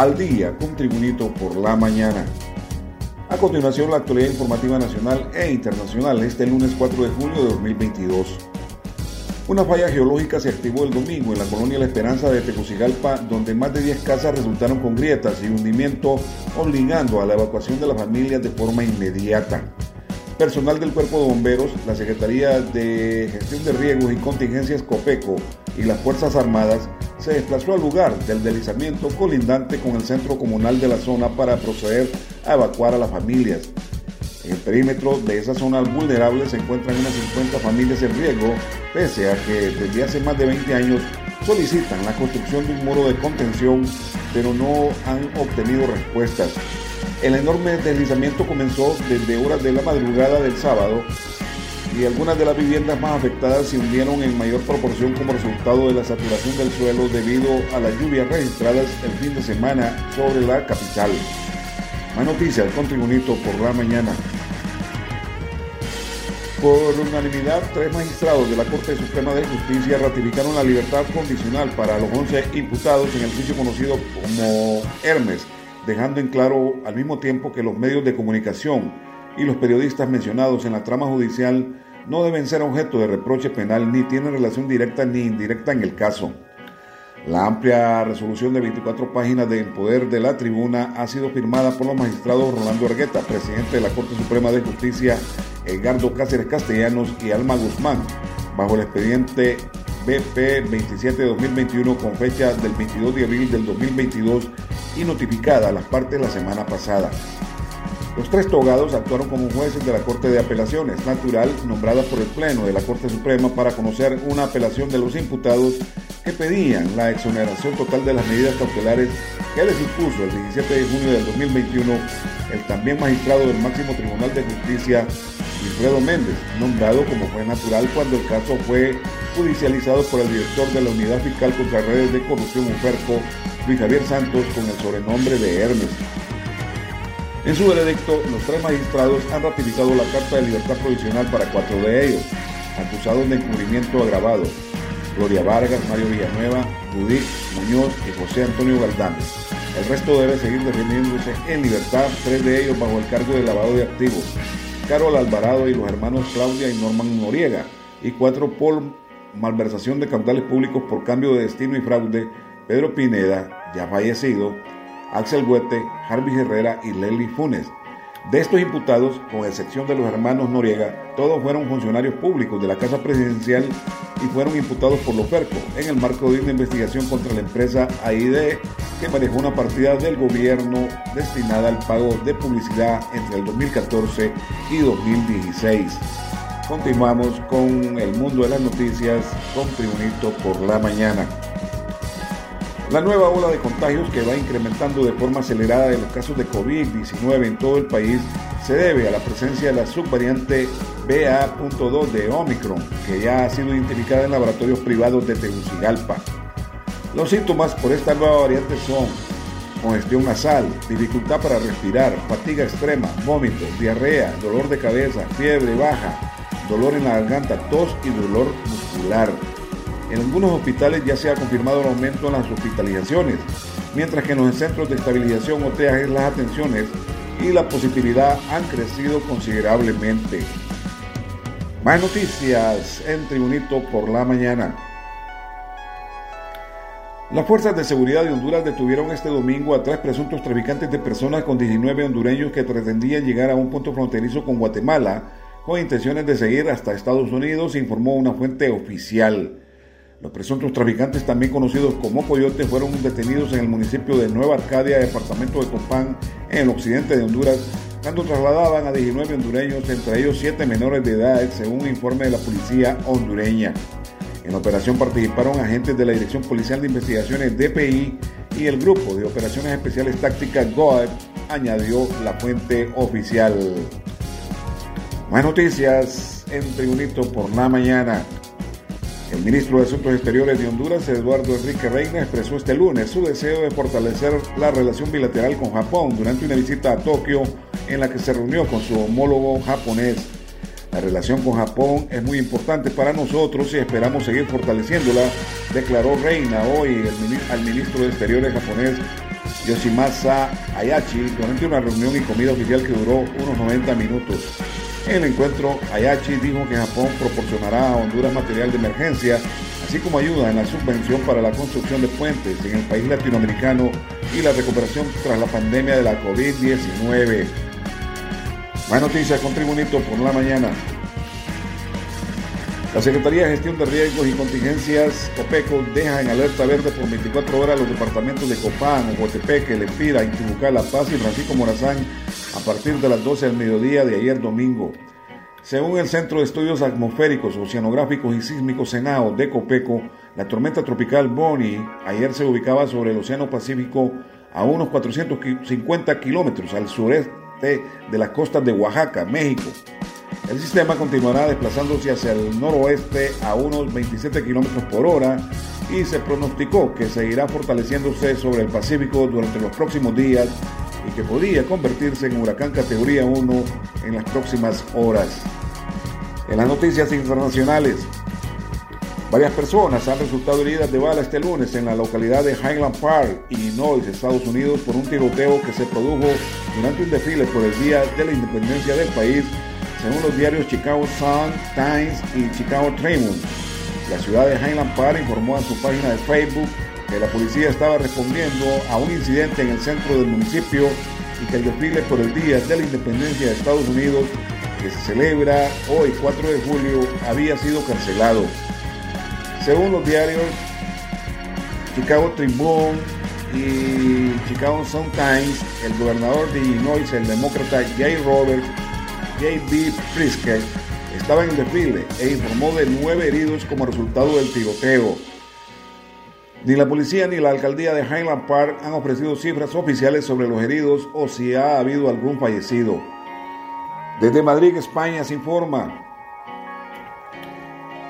al día con Tribunito por la mañana. A continuación, la actualidad informativa nacional e internacional este lunes 4 de junio de 2022. Una falla geológica se activó el domingo en la colonia La Esperanza de Tegucigalpa, donde más de 10 casas resultaron con grietas y hundimiento, obligando a la evacuación de las familias de forma inmediata. Personal del Cuerpo de Bomberos, la Secretaría de Gestión de Riesgos y Contingencias COPECO y las Fuerzas Armadas se desplazó al lugar del deslizamiento colindante con el centro comunal de la zona para proceder a evacuar a las familias. En el perímetro de esa zona vulnerable se encuentran unas 50 familias en riesgo, pese a que desde hace más de 20 años solicitan la construcción de un muro de contención, pero no han obtenido respuestas. El enorme deslizamiento comenzó desde horas de la madrugada del sábado y algunas de las viviendas más afectadas se hundieron en mayor proporción como resultado de la saturación del suelo debido a las lluvias registradas el fin de semana sobre la capital. Más noticias con Tribunito por la mañana. Por unanimidad, tres magistrados de la Corte Suprema de Justicia ratificaron la libertad condicional para los 11 imputados en el juicio conocido como Hermes dejando en claro al mismo tiempo que los medios de comunicación y los periodistas mencionados en la trama judicial no deben ser objeto de reproche penal ni tienen relación directa ni indirecta en el caso. La amplia resolución de 24 páginas del poder de la tribuna ha sido firmada por los magistrados Rolando Argueta, presidente de la Corte Suprema de Justicia, Edgardo Cáceres Castellanos y Alma Guzmán, bajo el expediente BP 27 de 2021 con fecha del 22 de abril del 2022 y notificada a las partes la semana pasada. Los tres togados actuaron como jueces de la Corte de Apelaciones Natural, nombrada por el Pleno de la Corte Suprema para conocer una apelación de los imputados que pedían la exoneración total de las medidas cautelares que les impuso el 17 de junio del 2021 el también magistrado del máximo Tribunal de Justicia, Wilfredo Méndez, nombrado como juez natural cuando el caso fue judicializado por el director de la Unidad Fiscal contra Redes de Corrupción UFERCO, Luis Javier Santos, con el sobrenombre de Hermes. En su veredicto, los tres magistrados han ratificado la Carta de Libertad Provisional para cuatro de ellos, acusados de encubrimiento agravado. Gloria Vargas, Mario Villanueva, Judith Muñoz y José Antonio Galdames. El resto debe seguir defendiéndose en libertad, tres de ellos bajo el cargo de lavado de activos. Carol Alvarado y los hermanos Claudia y Norman Noriega, y cuatro por malversación de caudales públicos por cambio de destino y fraude, Pedro Pineda, ya fallecido, Axel Huete, Harvey Herrera y Lely Funes. De estos imputados, con excepción de los hermanos Noriega, todos fueron funcionarios públicos de la Casa Presidencial y fueron imputados por los FERCO en el marco de una investigación contra la empresa AID que manejó una partida del gobierno destinada al pago de publicidad entre el 2014 y 2016. Continuamos con el mundo de las noticias con Tribunito por la mañana. La nueva ola de contagios que va incrementando de forma acelerada de los casos de COVID-19 en todo el país se debe a la presencia de la subvariante BA.2 de Omicron, que ya ha sido identificada en laboratorios privados de Tegucigalpa. Los síntomas por esta nueva variante son congestión nasal, dificultad para respirar, fatiga extrema, vómito, diarrea, dolor de cabeza, fiebre baja, dolor en la garganta, tos y dolor muscular. En algunos hospitales ya se ha confirmado el aumento en las hospitalizaciones, mientras que en los centros de estabilización o las atenciones y la positividad han crecido considerablemente. Más noticias en Tribunito por la mañana. Las fuerzas de seguridad de Honduras detuvieron este domingo a tres presuntos traficantes de personas con 19 hondureños que pretendían llegar a un punto fronterizo con Guatemala con intenciones de seguir hasta Estados Unidos, informó una fuente oficial. Los presuntos traficantes, también conocidos como coyotes, fueron detenidos en el municipio de Nueva Arcadia, departamento de Copán, en el occidente de Honduras, cuando trasladaban a 19 hondureños, entre ellos 7 menores de edad, según un informe de la policía hondureña. En la operación participaron agentes de la Dirección Policial de Investigaciones DPI y el Grupo de Operaciones Especiales Tácticas GOAD, añadió la fuente oficial. Más noticias en Tribunito por la mañana. El ministro de Asuntos Exteriores de Honduras, Eduardo Enrique Reina, expresó este lunes su deseo de fortalecer la relación bilateral con Japón durante una visita a Tokio en la que se reunió con su homólogo japonés. La relación con Japón es muy importante para nosotros y esperamos seguir fortaleciéndola, declaró Reina hoy al ministro de Exteriores japonés Yoshimasa Ayachi durante una reunión y comida oficial que duró unos 90 minutos. En el encuentro, Ayachi dijo que Japón proporcionará a Honduras material de emergencia, así como ayuda en la subvención para la construcción de puentes en el país latinoamericano y la recuperación tras la pandemia de la COVID-19. Más noticias con Tribunito por la mañana. La Secretaría de Gestión de Riesgos y Contingencias COPECO deja en alerta verde por 24 horas los departamentos de Copán, Ocotepeque, Lempira, Intibucá, La Paz y Francisco Morazán a partir de las 12 del mediodía de ayer domingo. Según el Centro de Estudios Atmosféricos, Oceanográficos y Sísmicos Senao de Copeco, la tormenta tropical Bonnie ayer se ubicaba sobre el Océano Pacífico a unos 450 kilómetros al sureste de las costas de Oaxaca, México. El sistema continuará desplazándose hacia el noroeste a unos 27 kilómetros por hora y se pronosticó que seguirá fortaleciéndose sobre el Pacífico durante los próximos días y que podría convertirse en huracán categoría 1 en las próximas horas. En las noticias internacionales, varias personas han resultado heridas de bala este lunes en la localidad de Highland Park, Illinois, Estados Unidos, por un tiroteo que se produjo durante un desfile por el Día de la Independencia del país según los diarios Chicago Sun, Times y Chicago Tribune. La ciudad de Highland Park informó en su página de Facebook que la policía estaba respondiendo a un incidente en el centro del municipio y que el desfile por el Día de la Independencia de Estados Unidos, que se celebra hoy 4 de julio, había sido cancelado. Según los diarios Chicago Tribune y Chicago Sun Times, el gobernador de Illinois, el demócrata Jay Roberts, J.B. Priske estaba en desfile e informó de nueve heridos como resultado del tiroteo. Ni la policía ni la alcaldía de Highland Park han ofrecido cifras oficiales sobre los heridos o si ha habido algún fallecido. Desde Madrid, España, se informa.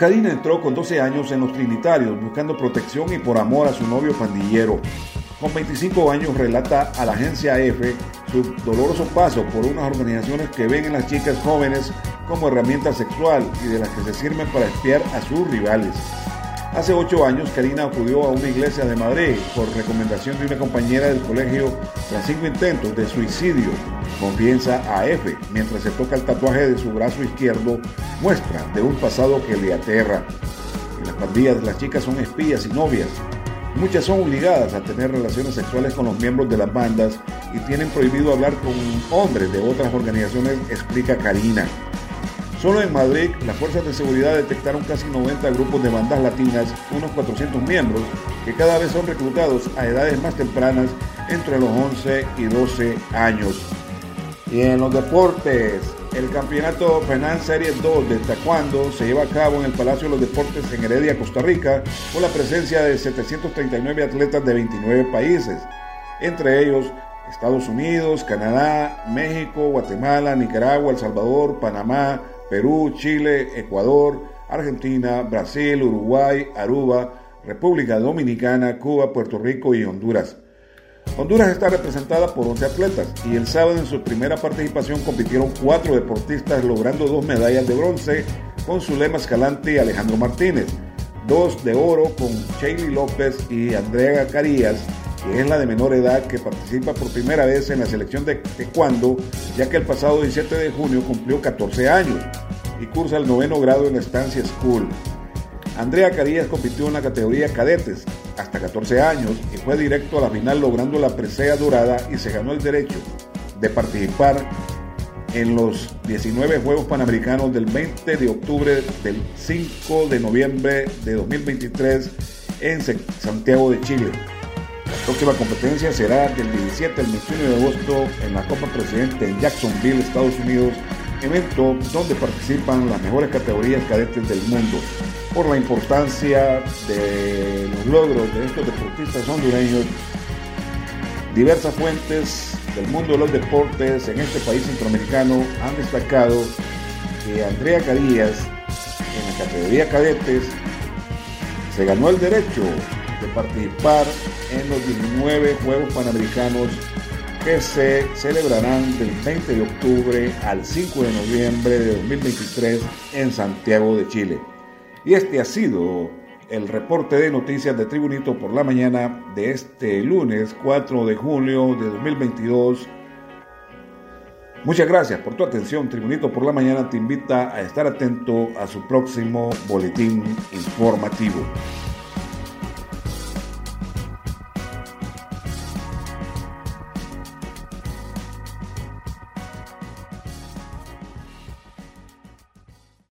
Karina entró con 12 años en los Trinitarios buscando protección y por amor a su novio pandillero. Con 25 años relata a la agencia EFE su doloroso paso por unas organizaciones que ven en las chicas jóvenes como herramienta sexual y de las que se sirven para espiar a sus rivales. Hace ocho años, Karina acudió a una iglesia de Madrid por recomendación de una compañera del colegio tras cinco intentos de suicidio. Confianza a F, mientras se toca el tatuaje de su brazo izquierdo, muestra de un pasado que le aterra. En las pandillas, las chicas son espías y novias, Muchas son obligadas a tener relaciones sexuales con los miembros de las bandas y tienen prohibido hablar con hombres de otras organizaciones, explica Karina. Solo en Madrid, las fuerzas de seguridad detectaron casi 90 grupos de bandas latinas, unos 400 miembros, que cada vez son reclutados a edades más tempranas, entre los 11 y 12 años. Y en los deportes, el campeonato Penal Serie 2 de Taekwondo se lleva a cabo en el Palacio de los Deportes en Heredia, Costa Rica, con la presencia de 739 atletas de 29 países, entre ellos Estados Unidos, Canadá, México, Guatemala, Nicaragua, El Salvador, Panamá, Perú, Chile, Ecuador, Argentina, Brasil, Uruguay, Aruba, República Dominicana, Cuba, Puerto Rico y Honduras. Honduras está representada por 11 atletas y el sábado en su primera participación compitieron cuatro deportistas logrando dos medallas de bronce con Zulema Escalante y Alejandro Martínez, dos de oro con Shaylee López y Andrea Carías, que es la de menor edad que participa por primera vez en la selección de taekwondo, ya que el pasado 17 de junio cumplió 14 años y cursa el noveno grado en la Estancia School. Andrea Carías compitió en la categoría cadetes hasta 14 años y fue directo a la final logrando la presea dorada y se ganó el derecho de participar en los 19 Juegos Panamericanos del 20 de octubre del 5 de noviembre de 2023 en Santiago de Chile. La próxima competencia será del 17 al 21 de agosto en la Copa Presidente en Jacksonville, Estados Unidos, evento donde participan las mejores categorías cadetes del mundo por la importancia de los logros de estos deportistas hondureños. Diversas fuentes del mundo de los deportes en este país centroamericano han destacado que Andrea Carías en la categoría cadetes se ganó el derecho de participar en los 19 Juegos Panamericanos que se celebrarán del 20 de octubre al 5 de noviembre de 2023 en Santiago de Chile. Y este ha sido el reporte de noticias de Tribunito por la mañana de este lunes 4 de julio de 2022. Muchas gracias por tu atención. Tribunito por la mañana te invita a estar atento a su próximo boletín informativo.